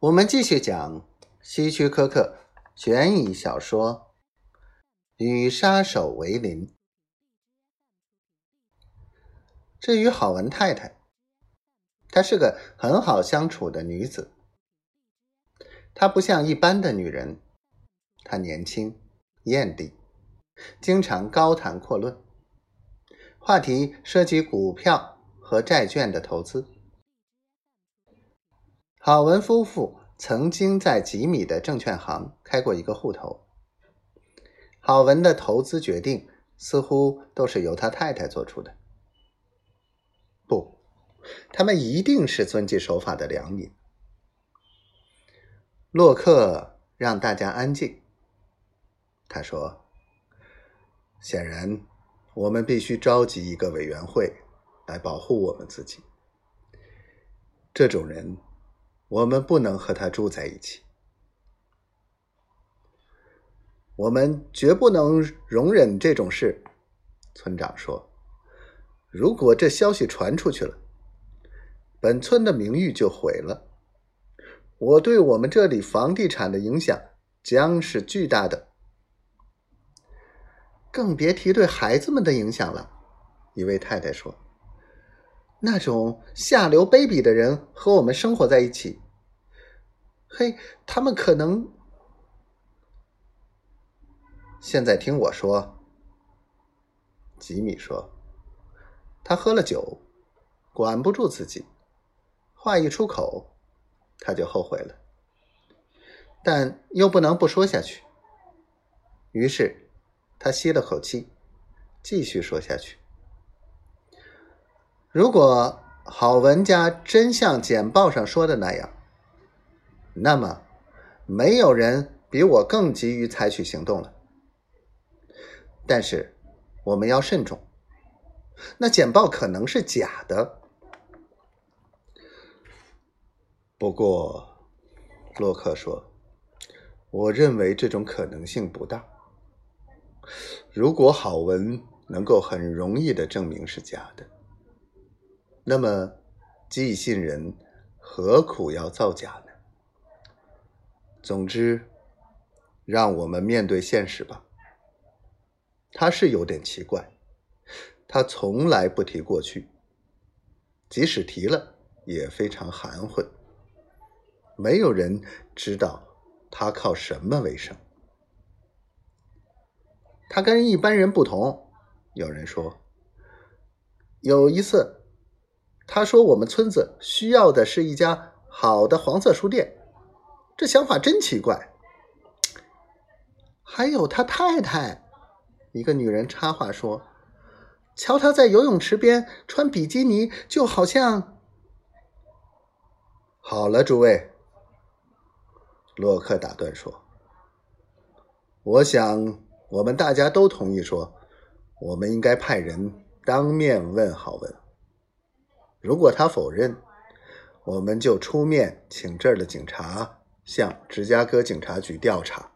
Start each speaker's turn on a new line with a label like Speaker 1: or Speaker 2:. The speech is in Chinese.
Speaker 1: 我们继续讲希区柯克悬疑小说《与杀手为邻》。至于郝文太太，她是个很好相处的女子。她不像一般的女人，她年轻、艳丽，经常高谈阔论，话题涉及股票和债券的投资。郝文夫妇曾经在吉米的证券行开过一个户头。郝文的投资决定似乎都是由他太太做出的。不，他们一定是遵纪守法的良民。洛克让大家安静。他说：“显然，我们必须召集一个委员会来保护我们自己。这种人。”我们不能和他住在一起，我们绝不能容忍这种事。村长说：“如果这消息传出去了，本村的名誉就毁了。我对我们这里房地产的影响将是巨大的，更别提对孩子们的影响了。”一位太太说。那种下流卑鄙的人和我们生活在一起，嘿，他们可能……现在听我说，吉米说，他喝了酒，管不住自己，话一出口，他就后悔了，但又不能不说下去，于是他吸了口气，继续说下去。如果郝文家真像简报上说的那样，那么没有人比我更急于采取行动了。但是我们要慎重，那简报可能是假的。不过，洛克说：“我认为这种可能性不大。如果郝文能够很容易的证明是假的。”那么，寄信人何苦要造假呢？总之，让我们面对现实吧。他是有点奇怪，他从来不提过去，即使提了，也非常含混。没有人知道他靠什么为生。他跟一般人不同。有人说，有一次。他说：“我们村子需要的是一家好的黄色书店，这想法真奇怪。”还有他太太，一个女人插话说：“瞧他在游泳池边穿比基尼，就好像……”好了，诸位，洛克打断说：“我想我们大家都同意说，我们应该派人当面问好问。”如果他否认，我们就出面请这儿的警察向芝加哥警察局调查。